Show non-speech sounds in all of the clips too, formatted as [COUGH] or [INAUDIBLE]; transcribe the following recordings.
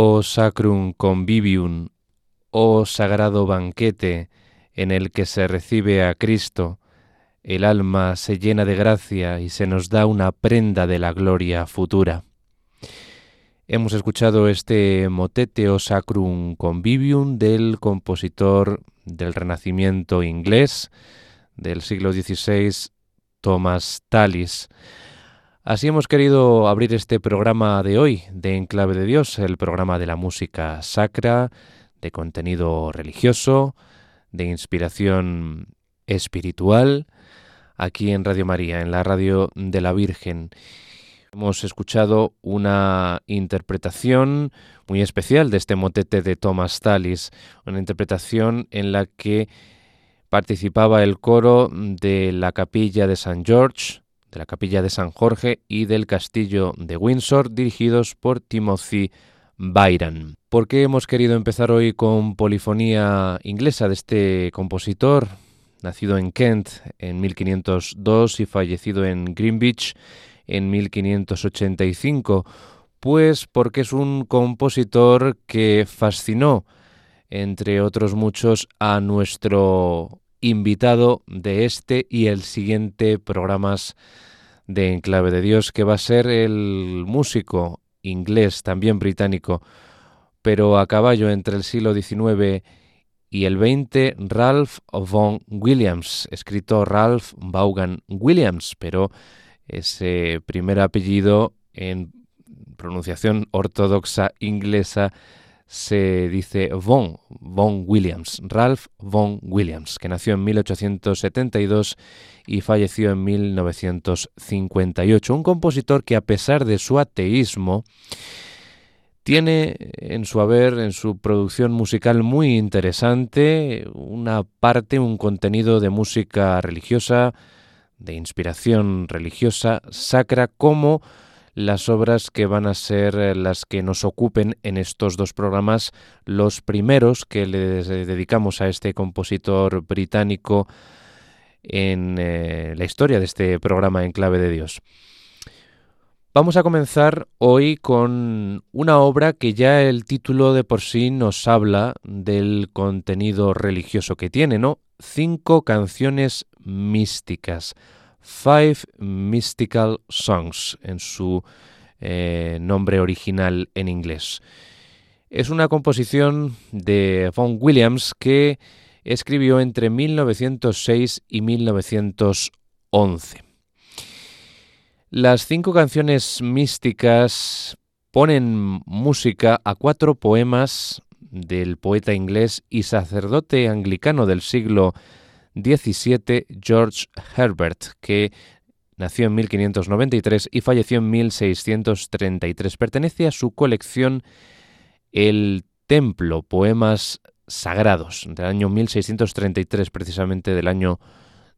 Oh sacrum convivium, oh sagrado banquete en el que se recibe a Cristo, el alma se llena de gracia y se nos da una prenda de la gloria futura. Hemos escuchado este motete o sacrum convivium del compositor del Renacimiento inglés del siglo XVI, Thomas Tallis. Así hemos querido abrir este programa de hoy de Enclave de Dios, el programa de la música sacra, de contenido religioso, de inspiración espiritual, aquí en Radio María, en la radio de la Virgen. Hemos escuchado una interpretación muy especial de este motete de Thomas Tallis, una interpretación en la que participaba el coro de la capilla de San George, de la capilla de San Jorge y del castillo de Windsor, dirigidos por Timothy Byron. ¿Por qué hemos querido empezar hoy con polifonía inglesa de este compositor? Nacido en Kent en 1502 y fallecido en Greenwich en 1585, pues porque es un compositor que fascinó, entre otros muchos, a nuestro invitado de este y el siguiente programas de Enclave de Dios, que va a ser el músico inglés, también británico, pero a caballo entre el siglo XIX y el XX, Ralph Vaughan Williams, escrito Ralph Vaughan Williams, pero ese primer apellido en pronunciación ortodoxa inglesa se dice Von, Von Williams, Ralph Von Williams, que nació en 1872 y falleció en 1958. Un compositor que a pesar de su ateísmo, tiene en su haber, en su producción musical muy interesante, una parte, un contenido de música religiosa, de inspiración religiosa, sacra, como las obras que van a ser eh, las que nos ocupen en estos dos programas, los primeros que le dedicamos a este compositor británico en eh, la historia de este programa en clave de Dios. Vamos a comenzar hoy con una obra que ya el título de por sí nos habla del contenido religioso que tiene, ¿no? Cinco canciones místicas Five Mystical Songs en su eh, nombre original en inglés. Es una composición de Vaughan Williams que escribió entre 1906 y 1911. Las cinco canciones místicas ponen música a cuatro poemas del poeta inglés y sacerdote anglicano del siglo 17 George Herbert, que nació en 1593 y falleció en 1633. Pertenece a su colección El Templo, poemas sagrados, del año 1633, precisamente del año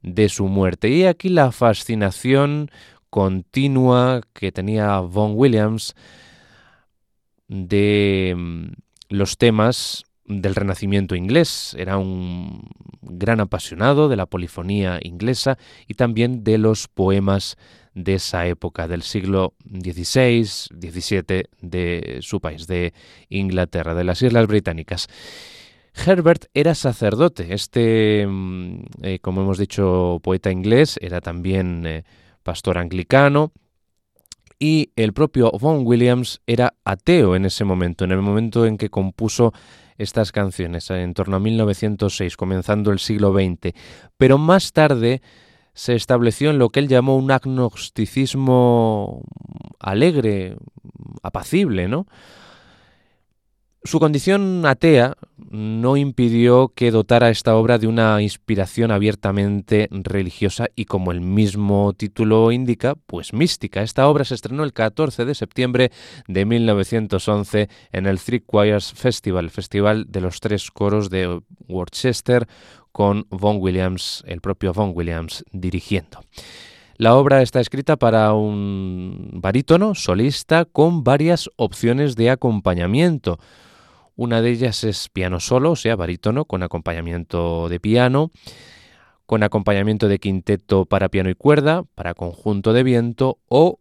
de su muerte. Y aquí la fascinación continua que tenía Von Williams de mm, los temas del Renacimiento inglés. Era un gran apasionado de la polifonía inglesa y también de los poemas de esa época, del siglo XVI, XVII de su país, de Inglaterra, de las Islas Británicas. Herbert era sacerdote, este, mm, eh, como hemos dicho, poeta inglés, era también eh, pastor anglicano, y el propio Vaughan Williams era ateo en ese momento, en el momento en que compuso estas canciones, en torno a 1906, comenzando el siglo XX, pero más tarde se estableció en lo que él llamó un agnosticismo alegre, apacible, ¿no? Su condición atea no impidió que dotara esta obra de una inspiración abiertamente religiosa y como el mismo título indica, pues mística. Esta obra se estrenó el 14 de septiembre de 1911 en el Three Choirs Festival, Festival de los Tres Coros de Worcester, con Von Williams, el propio Von Williams, dirigiendo. La obra está escrita para un barítono solista con varias opciones de acompañamiento. Una de ellas es piano solo, o sea, barítono, con acompañamiento de piano, con acompañamiento de quinteto para piano y cuerda, para conjunto de viento, o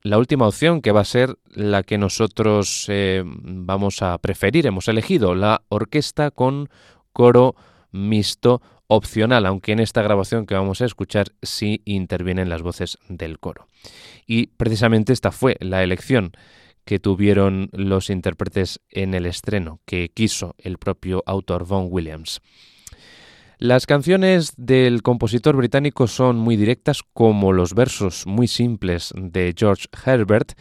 la última opción, que va a ser la que nosotros eh, vamos a preferir, hemos elegido, la orquesta con coro mixto opcional, aunque en esta grabación que vamos a escuchar sí intervienen las voces del coro. Y precisamente esta fue la elección que tuvieron los intérpretes en el estreno, que quiso el propio autor Von Williams. Las canciones del compositor británico son muy directas como los versos muy simples de George Herbert,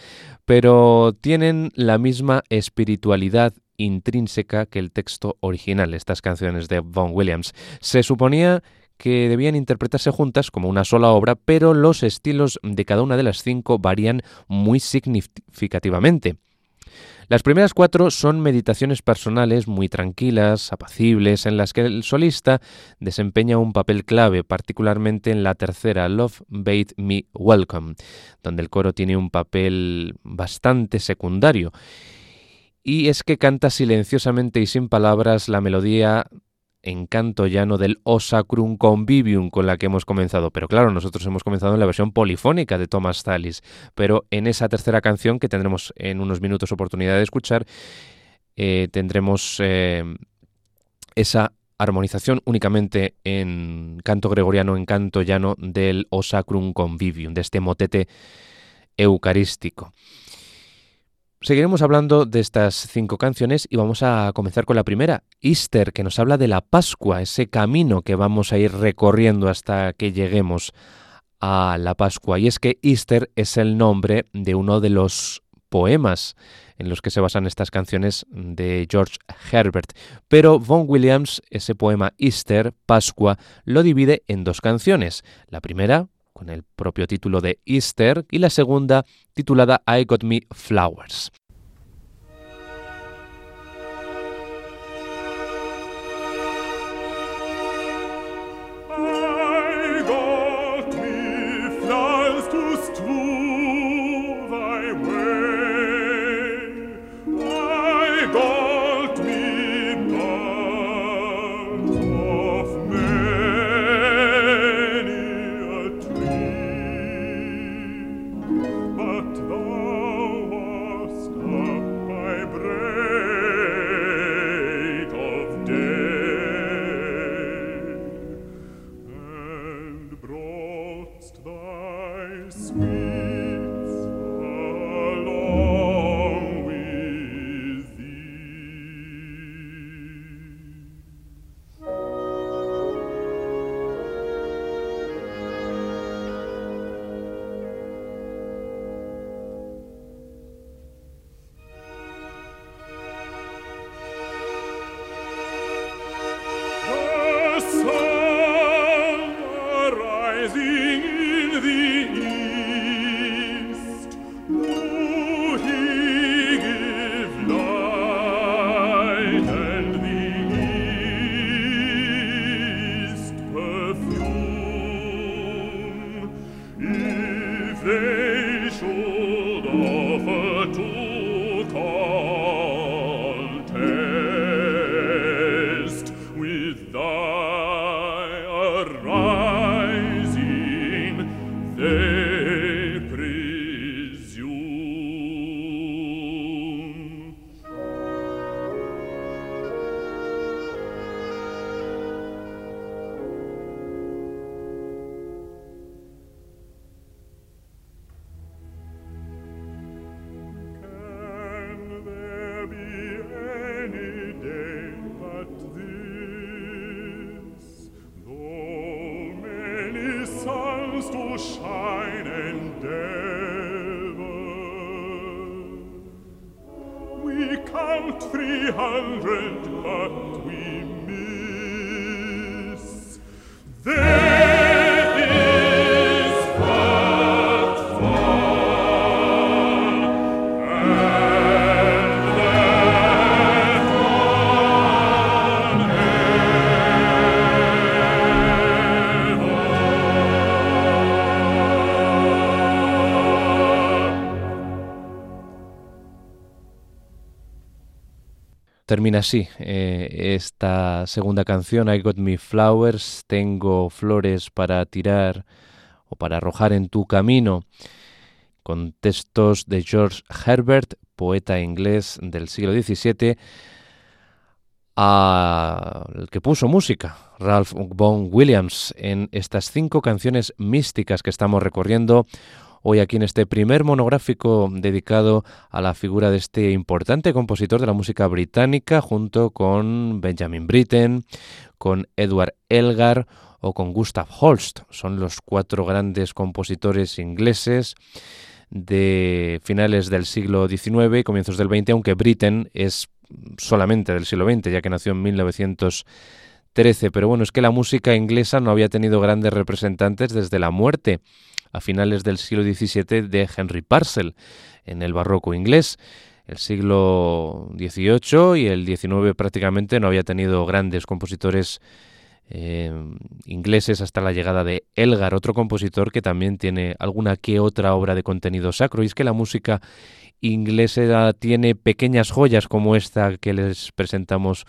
pero tienen la misma espiritualidad intrínseca que el texto original, estas canciones de Von Williams. Se suponía que debían interpretarse juntas como una sola obra, pero los estilos de cada una de las cinco varían muy significativamente. Las primeras cuatro son meditaciones personales muy tranquilas, apacibles, en las que el solista desempeña un papel clave, particularmente en la tercera, Love Bade Me Welcome, donde el coro tiene un papel bastante secundario. Y es que canta silenciosamente y sin palabras la melodía encanto llano del O Sacrum Convivium con la que hemos comenzado. Pero claro, nosotros hemos comenzado en la versión polifónica de Thomas Tallis. Pero en esa tercera canción, que tendremos en unos minutos oportunidad de escuchar, eh, tendremos eh, esa armonización únicamente en canto gregoriano, en canto llano del O Sacrum Convivium, de este motete eucarístico. Seguiremos hablando de estas cinco canciones y vamos a comenzar con la primera, Easter, que nos habla de la Pascua, ese camino que vamos a ir recorriendo hasta que lleguemos a la Pascua. Y es que Easter es el nombre de uno de los poemas en los que se basan estas canciones de George Herbert. Pero Von Williams, ese poema Easter, Pascua, lo divide en dos canciones. La primera, con el propio título de Easter, y la segunda titulada I Got Me Flowers. Termina así eh, esta segunda canción, I Got Me Flowers, tengo flores para tirar o para arrojar en tu camino, con textos de George Herbert, poeta inglés del siglo XVII, al que puso música, Ralph Vaughan Williams, en estas cinco canciones místicas que estamos recorriendo hoy aquí en este primer monográfico dedicado a la figura de este importante compositor de la música británica junto con Benjamin Britten, con Edward Elgar o con Gustav Holst. Son los cuatro grandes compositores ingleses de finales del siglo XIX y comienzos del XX, aunque Britten es solamente del siglo XX, ya que nació en 1913. Pero bueno, es que la música inglesa no había tenido grandes representantes desde la muerte a finales del siglo XVII de Henry Purcell en el barroco inglés. el siglo XVIII y el XIX prácticamente no había tenido grandes compositores eh, ingleses hasta la llegada de Elgar, otro compositor que también tiene alguna que otra obra de contenido sacro. Y es que la música inglesa tiene pequeñas joyas como esta que les presentamos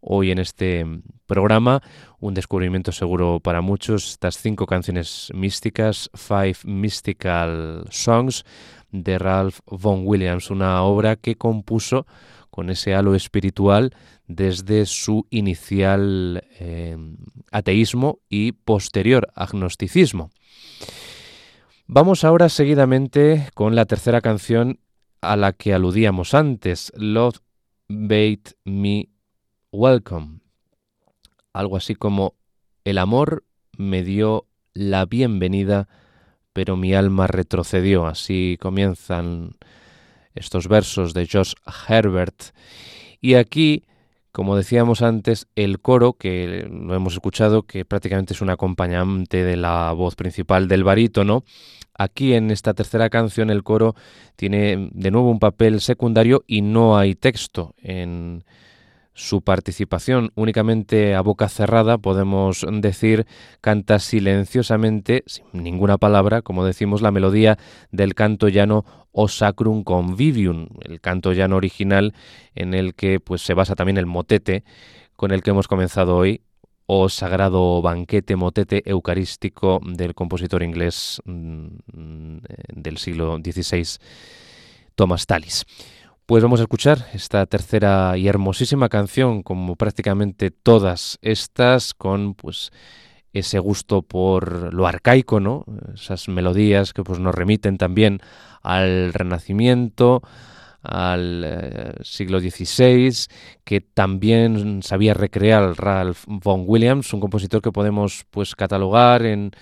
hoy en este programa. Un descubrimiento seguro para muchos. Estas cinco canciones místicas, Five Mystical Songs, de Ralph Vaughan Williams, una obra que compuso con ese halo espiritual desde su inicial eh, ateísmo y posterior agnosticismo. Vamos ahora seguidamente con la tercera canción a la que aludíamos antes, Love Bait Me Welcome. Algo así como El amor me dio la bienvenida, pero mi alma retrocedió. Así comienzan estos versos de Josh Herbert. Y aquí, como decíamos antes, el coro, que lo hemos escuchado, que prácticamente es un acompañante de la voz principal del barítono, aquí en esta tercera canción el coro tiene de nuevo un papel secundario y no hay texto en su participación únicamente a boca cerrada, podemos decir, canta silenciosamente, sin ninguna palabra, como decimos, la melodía del canto llano O Sacrum Convivium, el canto llano original en el que pues, se basa también el motete con el que hemos comenzado hoy, o Sagrado Banquete Motete Eucarístico del compositor inglés mm, del siglo XVI, Thomas Tallis. Pues vamos a escuchar esta tercera y hermosísima canción, como prácticamente todas estas, con pues ese gusto por lo arcaico, ¿no? Esas melodías que pues nos remiten también al Renacimiento, al eh, siglo XVI, que también sabía recrear Ralph Vaughan Williams, un compositor que podemos pues catalogar en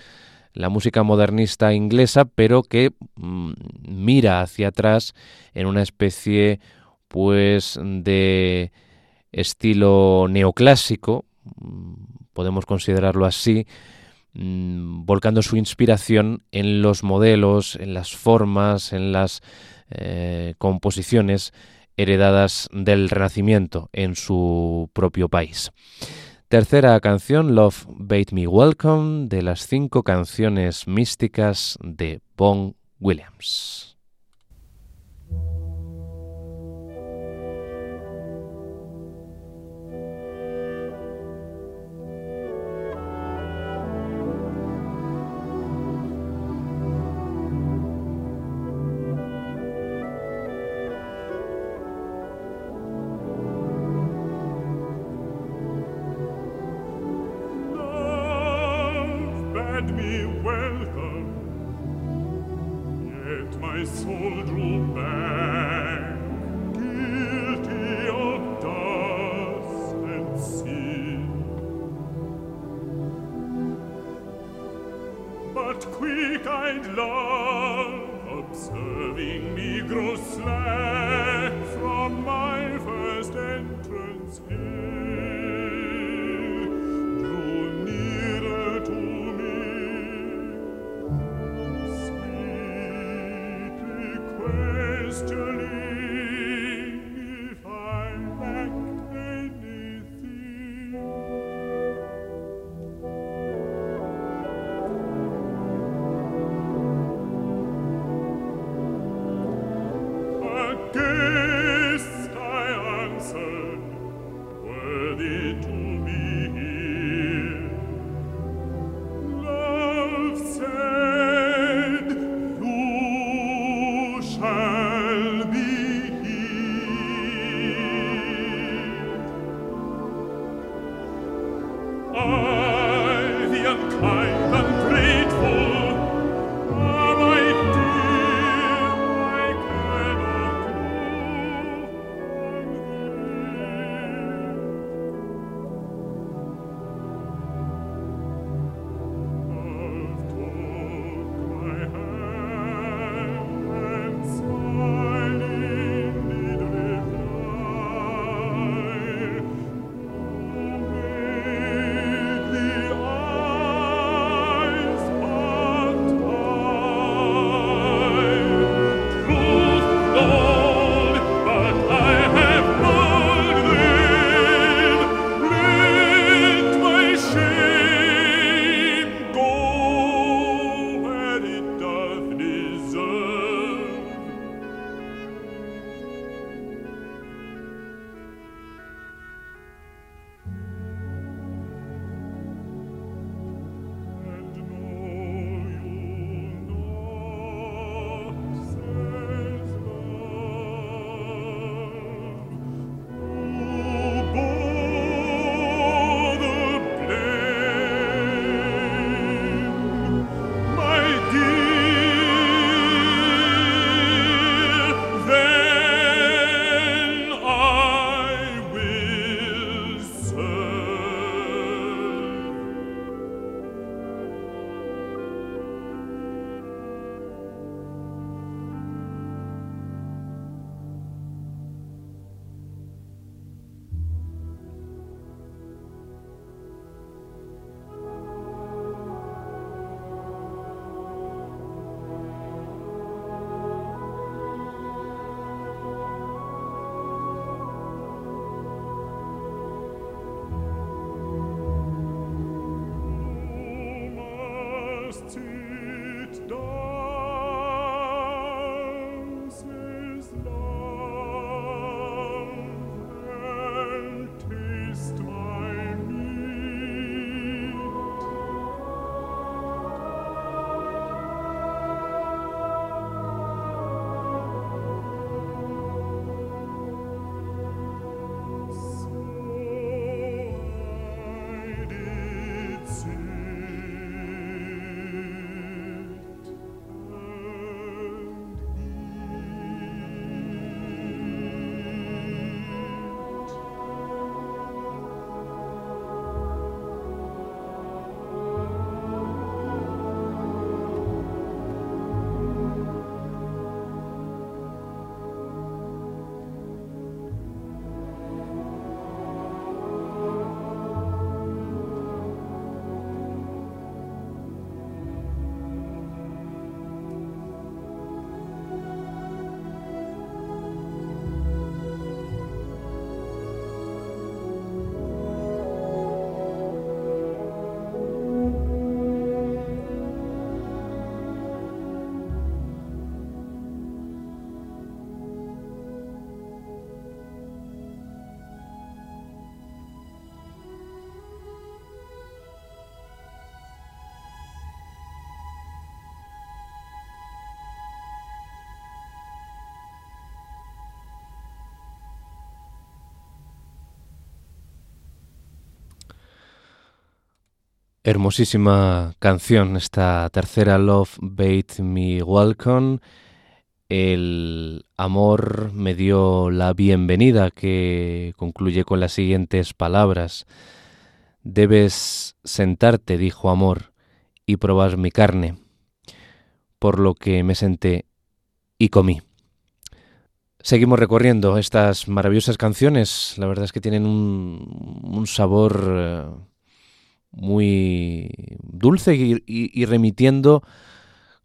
la música modernista inglesa, pero que mm, mira hacia atrás en una especie pues de estilo neoclásico, mm, podemos considerarlo así, mm, volcando su inspiración en los modelos, en las formas, en las eh, composiciones heredadas del Renacimiento en su propio país. Tercera canción, Love Bade Me Welcome, de las cinco canciones místicas de Bon Williams. and love. Hermosísima canción, esta tercera Love Bait Me Welcome. El amor me dio la bienvenida que concluye con las siguientes palabras. Debes sentarte, dijo amor, y probar mi carne. Por lo que me senté y comí. Seguimos recorriendo estas maravillosas canciones. La verdad es que tienen un, un sabor eh, muy dulce y, remitiendo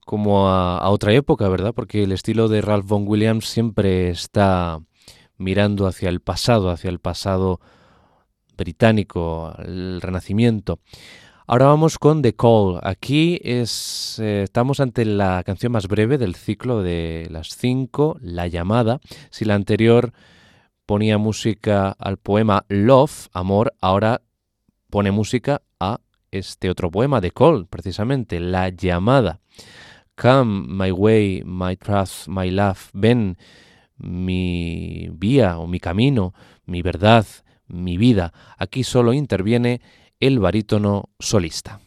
como a, otra época, ¿verdad? Porque el estilo de Ralph Vaughan Williams siempre está mirando hacia el pasado, hacia el pasado británico, el Renacimiento. Ahora vamos con The Call. Aquí es, eh, estamos ante la canción más breve del ciclo de las cinco, La llamada. Si la anterior ponía música al poema Love, Amor, ahora pone música este otro poema de Cole, precisamente, La llamada. Come my way, my trust, my love. Ven mi vía o mi camino, mi verdad, mi vida. Aquí solo interviene el barítono solista.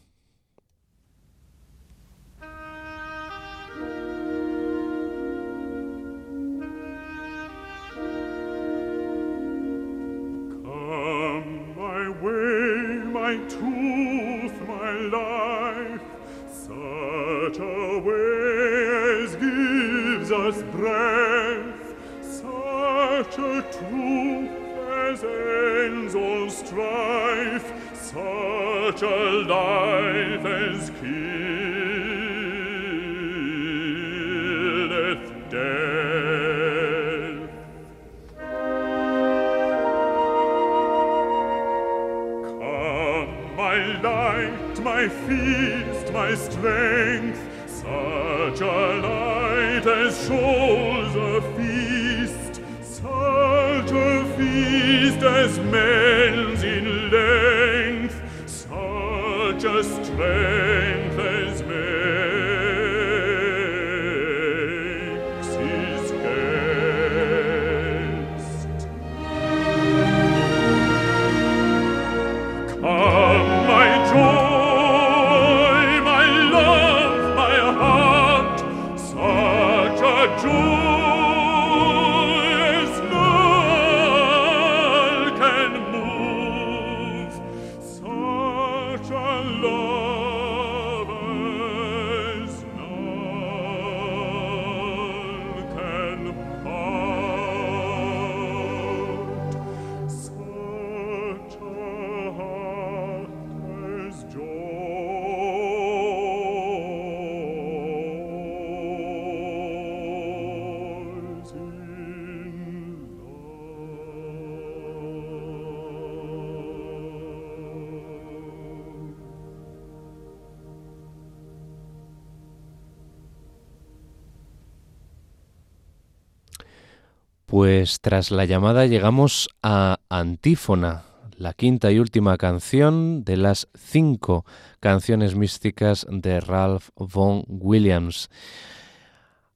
strife, such a life as killeth death. Come, my light, my feast, my strength, such a light as shows a feast, such a feast as men length, such a strength Tras la llamada llegamos a Antífona, la quinta y última canción de las cinco canciones místicas de Ralph Vaughan Williams.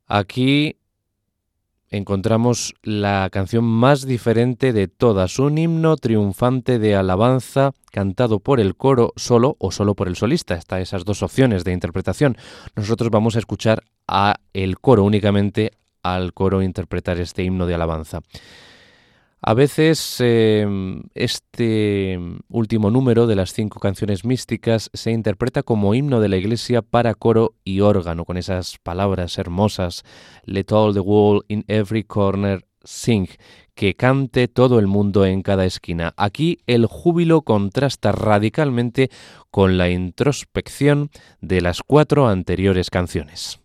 Aquí encontramos la canción más diferente de todas, un himno triunfante de alabanza cantado por el coro solo o solo por el solista. Está esas dos opciones de interpretación. Nosotros vamos a escuchar a el coro únicamente al coro interpretar este himno de alabanza. A veces em, este último número de las cinco canciones místicas se interpreta como himno de la iglesia para coro y órgano, con esas palabras hermosas, Let all the world in every corner sing, que cante todo el mundo en cada esquina. Aquí el júbilo contrasta radicalmente con la introspección de las cuatro anteriores canciones.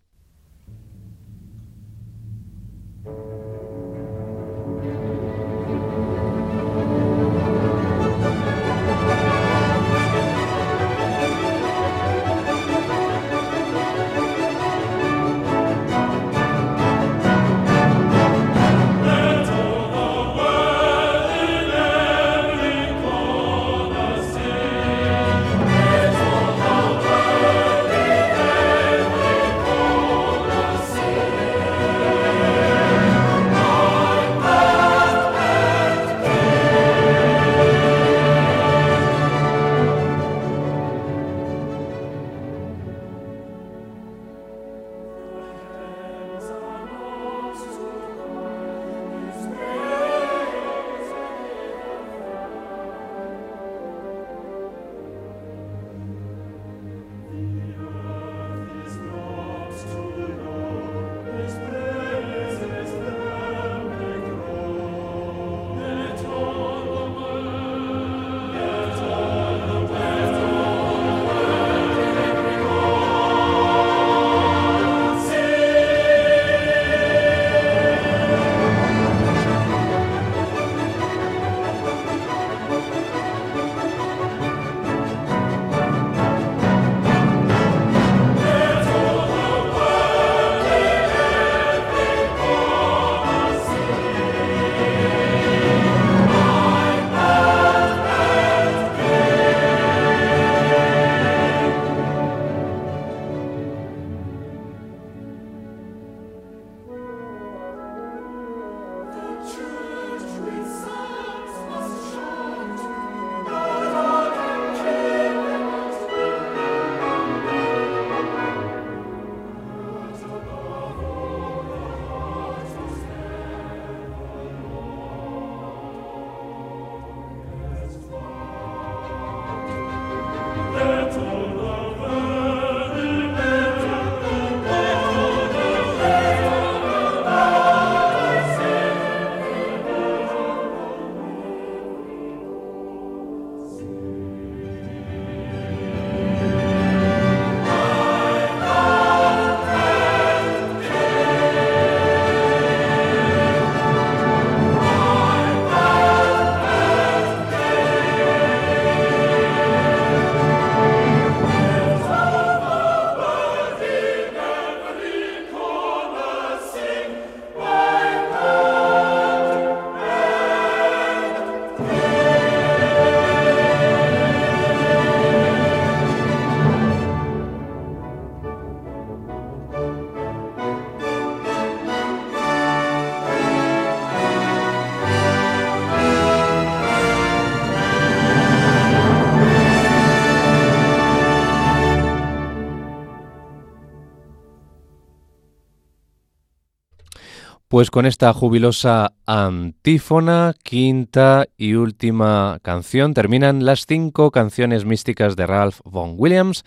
Pues con esta jubilosa antífona, quinta y última canción, terminan las cinco canciones místicas de Ralph Vaughan Williams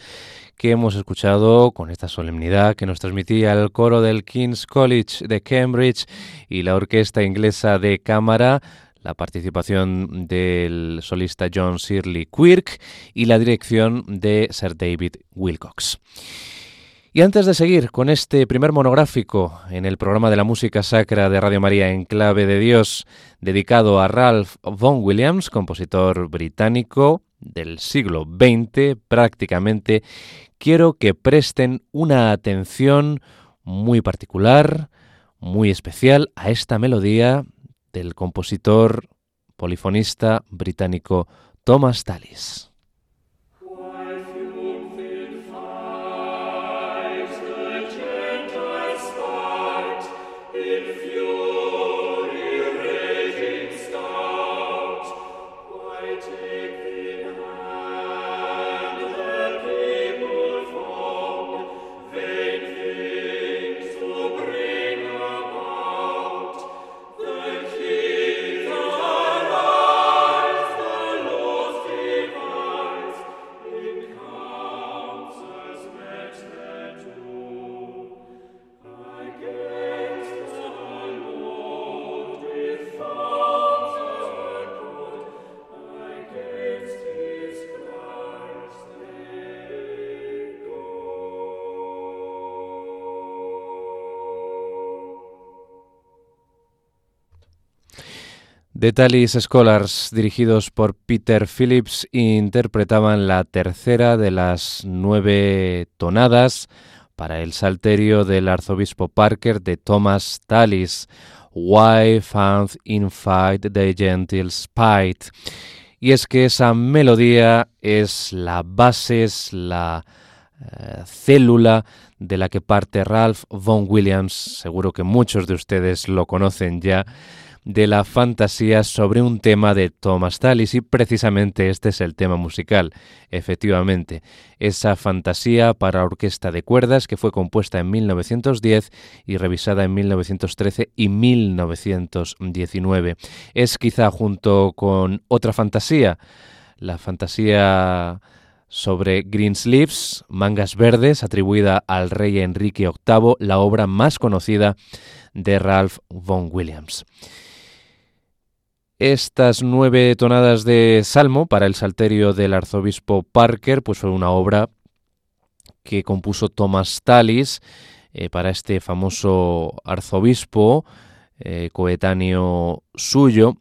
que hemos escuchado con esta solemnidad que nos transmitía el coro del King's College de Cambridge y la orquesta inglesa de cámara la participación del solista John Shirley Quirk y la dirección de Sir David Wilcox. Y antes de seguir con este primer monográfico en el programa de la música sacra de Radio María en clave de Dios, dedicado a Ralph Vaughan Williams, compositor británico del siglo XX prácticamente, quiero que presten una atención muy particular, muy especial a esta melodía del compositor polifonista británico Thomas Tallis. The Tallis Scholars, dirigidos por Peter Phillips, interpretaban la tercera de las nueve tonadas para el salterio del arzobispo Parker de Thomas Tallis, Why found in fight the gentle spite. Y es que esa melodía es la base, es la eh, célula de la que parte Ralph Vaughan Williams, seguro que muchos de ustedes lo conocen ya, de la fantasía sobre un tema de Thomas Tallis y precisamente este es el tema musical, efectivamente, esa fantasía para orquesta de cuerdas que fue compuesta en 1910 y revisada en 1913 y 1919. Es quizá junto con otra fantasía, la fantasía sobre Greensleeves, Mangas Verdes, atribuida al rey Enrique VIII, la obra más conocida de Ralph Vaughan Williams. Estas nueve tonadas de Salmo para el salterio del arzobispo Parker, pues fue una obra que compuso Thomas Tallis eh, para este famoso arzobispo eh, coetáneo suyo.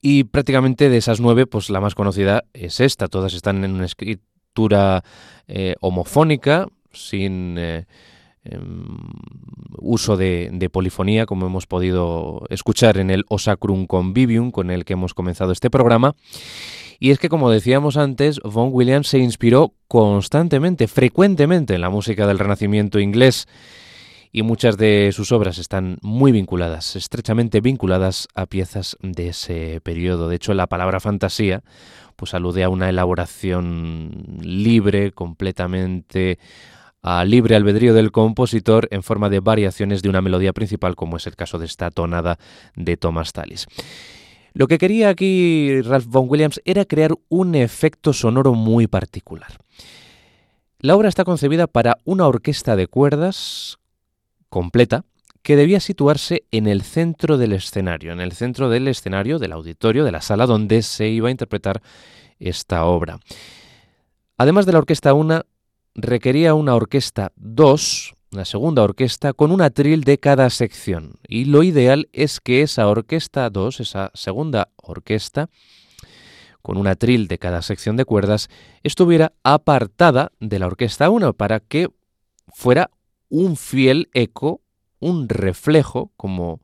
Y prácticamente de esas nueve, pues la más conocida es esta. Todas están en una escritura eh, homofónica, sin uso de, polifonía, como hemos podido escuchar en el Osacrum Convivium, con el que hemos comenzado este programa. Y es que, como decíamos antes, Vaughan Williams se inspiró constantemente, frecuentemente en la música del Renacimiento inglés y muchas de sus obras están muy vinculadas, estrechamente vinculadas a piezas de ese periodo. De hecho, la palabra fantasía pues alude a una elaboración libre, completamente a libre albedrío del compositor en forma de variaciones de una melodía principal, como es el caso de esta tonada de Thomas Tallis. Lo que quería aquí Ralph Vaughan Williams era crear un efecto sonoro muy particular. La obra está concebida para una orquesta de cuerdas completa que debía situarse en el centro del escenario, en el centro del escenario, del auditorio, de la sala donde se iba a interpretar esta obra. Además de la orquesta una, requería una orquesta 2, una segunda orquesta, con un atril de cada sección. Y lo ideal es que esa orquesta 2, esa segunda orquesta, con un atril de cada sección de cuerdas, estuviera apartada de la orquesta 1 para que fuera un fiel eco, un reflejo, como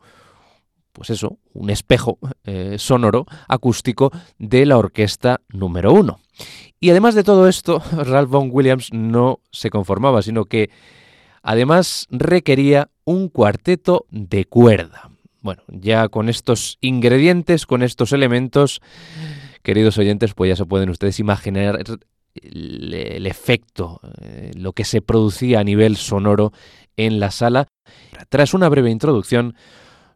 pues eso, un espejo eh, sonoro acústico de la orquesta número 1. Y además de todo esto, [LAUGHS] Ralph Vaughan Williams no se conformaba, sino que además requería un cuarteto de cuerda. Bueno, ya con estos ingredientes, con estos elementos, queridos oyentes, pues ya se pueden ustedes imaginar el, efecto, eh, lo que se producía a nivel sonoro en la sala. Tras una breve introducción,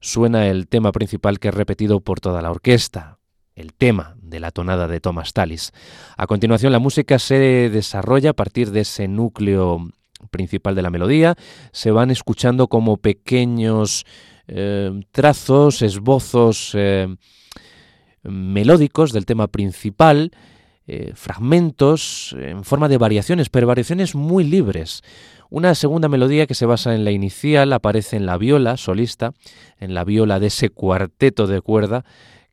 suena el tema principal que es repetido por toda la orquesta el tema de la tonada de Thomas Tallis. A continuación, la música se desarrolla a partir de ese núcleo principal de la melodía. Se van escuchando como pequeños eh, trazos, esbozos eh, melódicos del tema principal, eh, fragmentos en forma de variaciones, pero variaciones muy libres. Una segunda melodía que se basa en la inicial aparece en la viola solista, en la viola de ese cuarteto de cuerda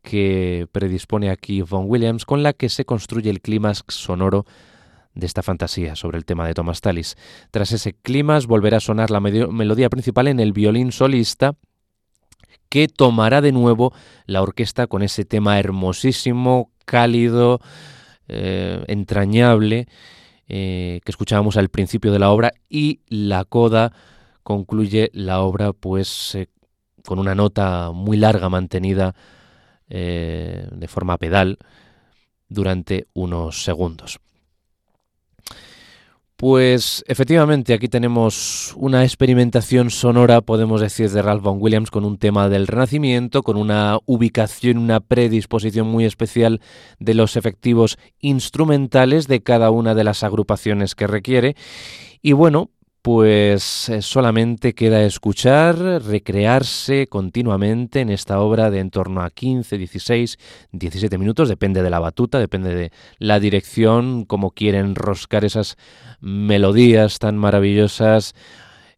que predispone aquí Von Williams, con la que se construye el clímax sonoro de esta fantasía sobre el tema de Thomas Tallis. Tras ese clima volverá a sonar la melodía principal en el violín solista que tomará de nuevo la orquesta con ese tema hermosísimo, cálido, eh, entrañable eh, que escuchábamos al principio de la obra y la coda concluye la obra pues eh, con una nota muy larga mantenida de forma pedal durante unos segundos. Pues efectivamente aquí tenemos una experimentación sonora, podemos decir, de Ralph Vaughan Williams con un tema del Renacimiento, con una ubicación, una predisposición muy especial de los efectivos instrumentales de cada una de las agrupaciones que requiere. Y bueno, pues eh, solamente queda escuchar, recrearse continuamente en esta obra de en torno a 15, 16, 17 minutos, depende de la batuta, depende de la dirección, cómo quieren roscar esas melodías tan maravillosas,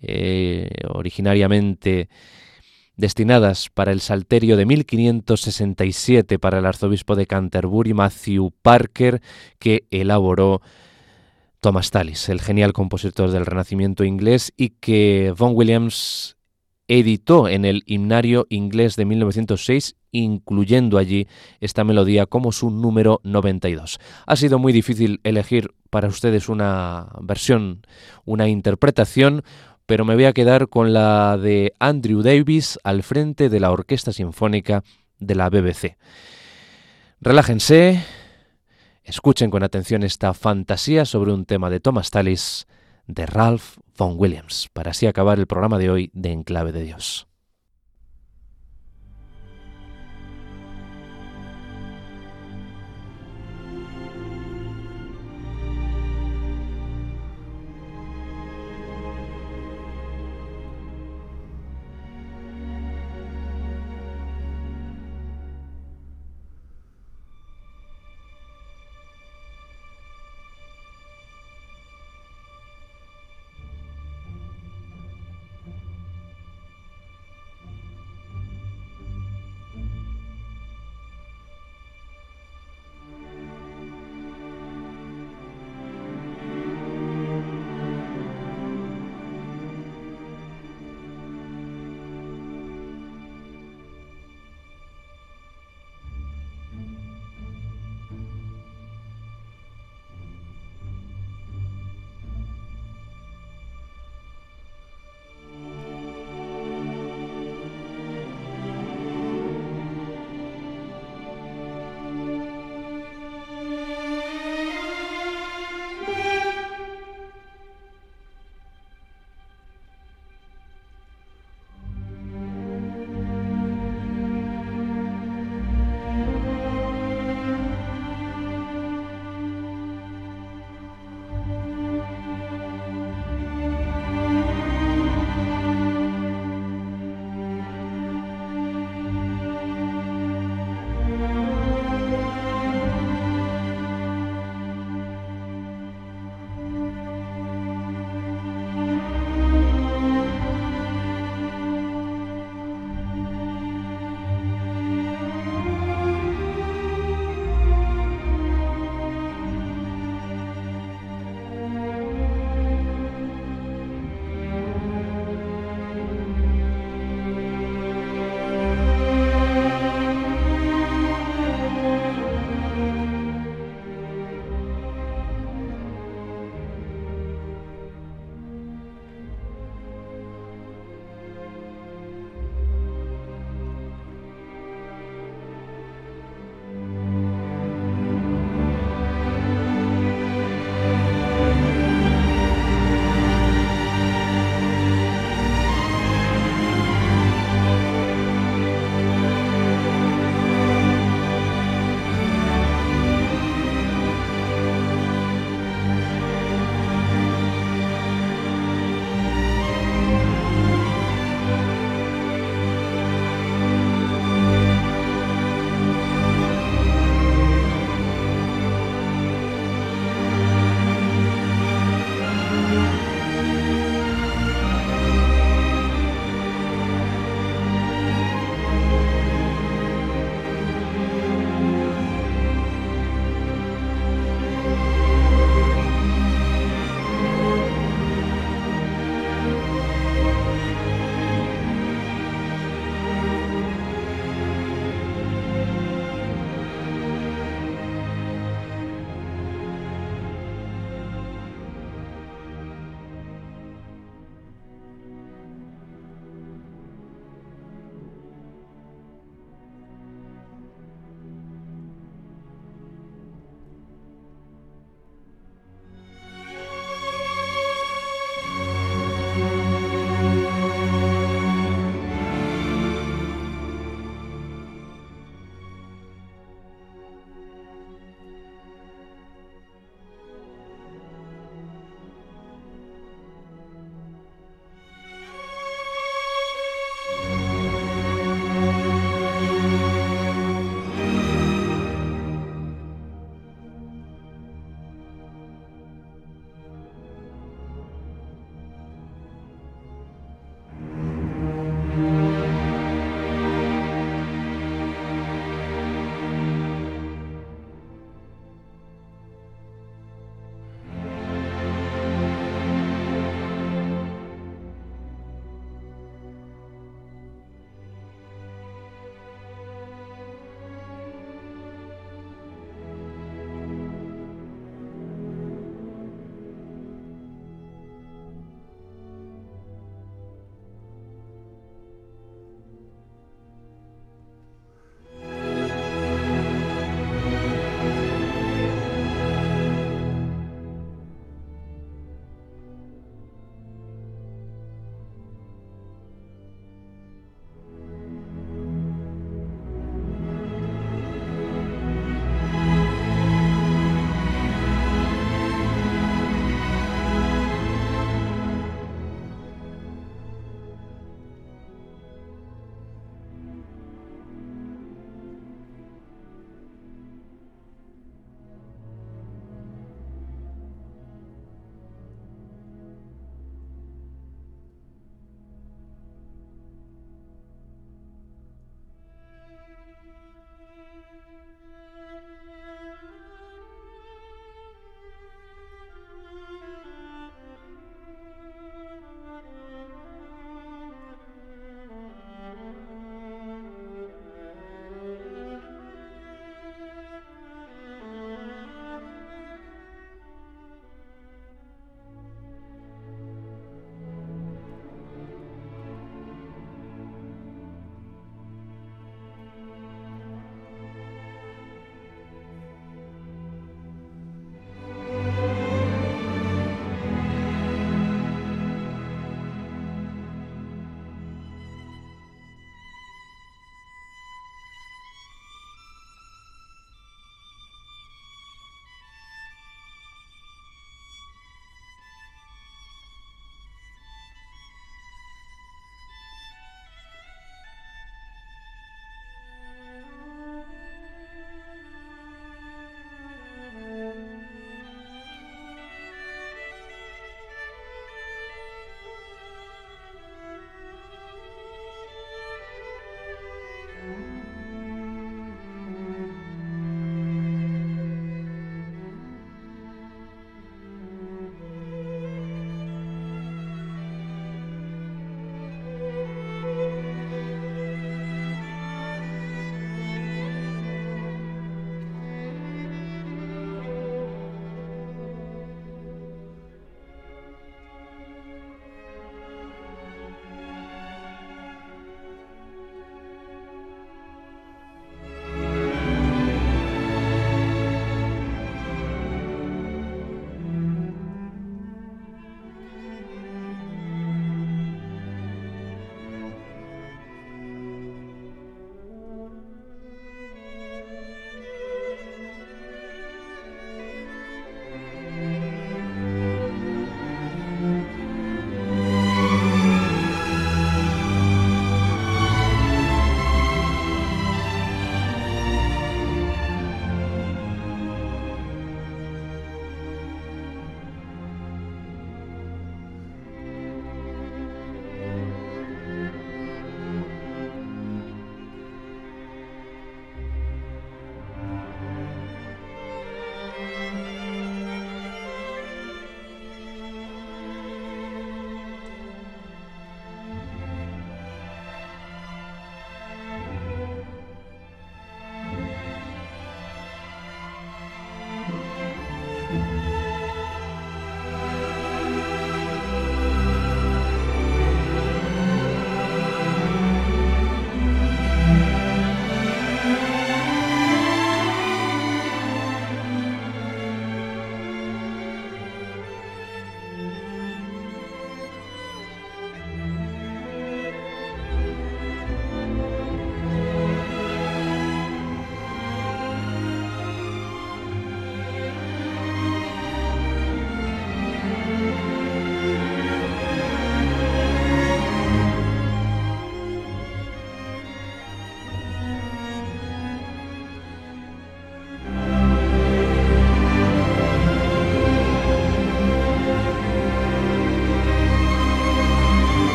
eh, originariamente destinadas para el Salterio de 1567 para el arzobispo de Canterbury, Matthew Parker, que elaboró Thomas Tallis, el genial compositor del Renacimiento inglés y que Vaughan Williams editó en el Himnario inglés de 1906, incluyendo allí esta melodía como su número 92. Ha sido muy difícil elegir para ustedes una versión, una interpretación, pero me voy a quedar con la de Andrew Davis al frente de la Orquesta Sinfónica de la BBC. Relájense, Escuchen con atención esta fantasía sobre un tema de Thomas Tallis de Ralph Vaughan Williams, para así acabar el programa de hoy de Enclave de Dios.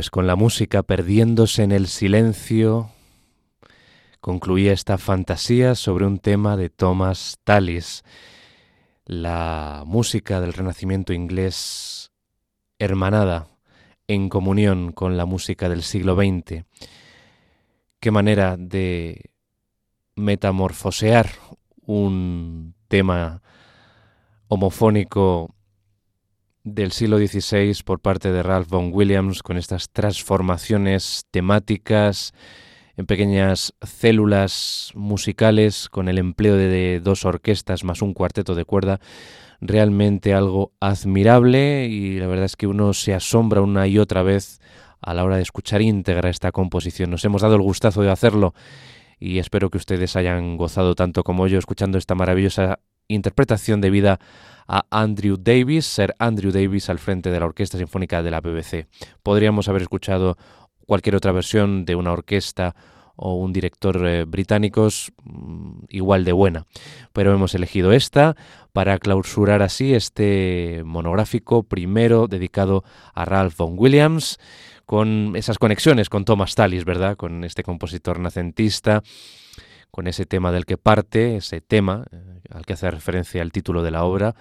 Pues con la música perdiéndose en el silencio, concluía esta fantasía sobre un tema de Thomas Tallis, la música del Renacimiento inglés hermanada en comunión con la música del siglo XX. Qué manera de metamorfosear un tema homofónico del siglo XVI por parte de Ralph Vaughan Williams con estas transformaciones temáticas en pequeñas células musicales con el empleo de dos orquestas más un cuarteto de cuerda realmente algo admirable y la verdad es que uno se asombra una y otra vez a la hora de escuchar íntegra esta composición. Nos hemos dado el gustazo de hacerlo y espero que ustedes hayan gozado tanto como yo escuchando esta maravillosa interpretación debida a Andrew Davis, ser Andrew Davis al frente de la Orquesta Sinfónica de la BBC. Podríamos haber escuchado cualquier otra versión de una orquesta o un director eh, británicos mm, igual de buena. Pero hemos elegido esta para clausurar así este monográfico primero dedicado a Ralph Vaughan Williams con esas conexiones con Thomas Tallis, ¿verdad? Con este compositor nacentista, con ese tema del que parte, ese tema eh, al que hace referencia el título de la obra,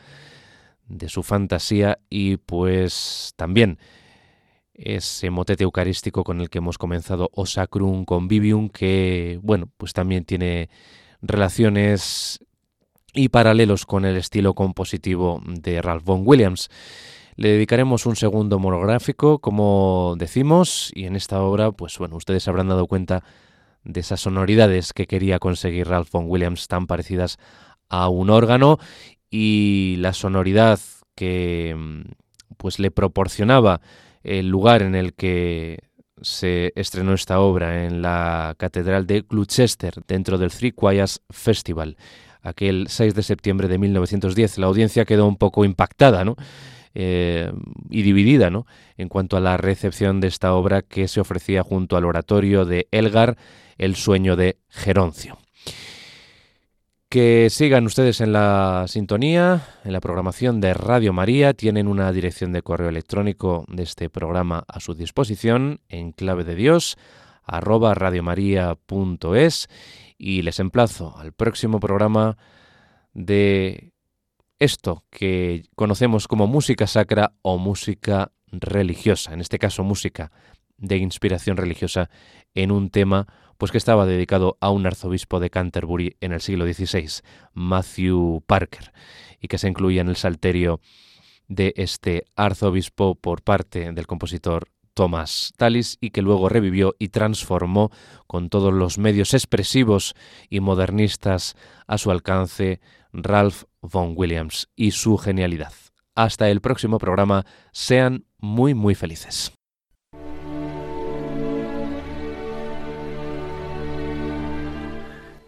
de su fantasía y pues también ese motete eucarístico con el que hemos comenzado O Sacrum Convivium, que, bueno, pues también tiene relaciones y paralelos con el estilo compositivo de Ralph Vaughan Williams. Le dedicaremos un segundo monográfico, como decimos, y en esta obra, pues bueno, ustedes habrán dado cuenta de esas sonoridades que quería conseguir Ralph Vaughan Williams tan parecidas a un órgano y la sonoridad que pues le proporcionaba el lugar en el que se estrenó esta obra en la Catedral de Gloucester, dentro del Three Choirs Festival, aquel 6 de septiembre de 1910. La audiencia quedó un poco impactada, ¿no? Eh, y dividida ¿no? en cuanto a la recepción de esta obra que se ofrecía junto al oratorio de Elgar, El sueño de Geroncio. Que sigan ustedes en la sintonía, en la programación de Radio María. Tienen una dirección de correo electrónico de este programa a su disposición en clave de Dios arroba y les emplazo al próximo programa de esto que conocemos como música sacra o música religiosa, en este caso música de inspiración religiosa en un tema pues que estaba dedicado a un arzobispo de Canterbury en el siglo XVI, Matthew Parker, y que se incluía en el salterio de este arzobispo por parte del compositor Thomas Tallis y que luego revivió y transformó con todos los medios expresivos y modernistas a su alcance Ralph Vaughan Williams y su genialidad. Hasta el próximo programa, sean muy muy felices.